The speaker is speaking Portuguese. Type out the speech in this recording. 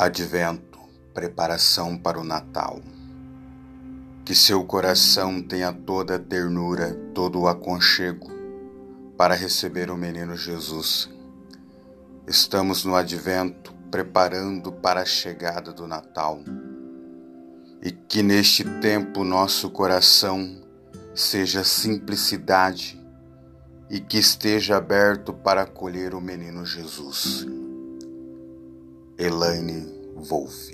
Advento, preparação para o Natal. Que seu coração tenha toda a ternura, todo o aconchego para receber o menino Jesus. Estamos no Advento, preparando para a chegada do Natal. E que neste tempo nosso coração seja simplicidade e que esteja aberto para acolher o menino Jesus. Elaine Wolff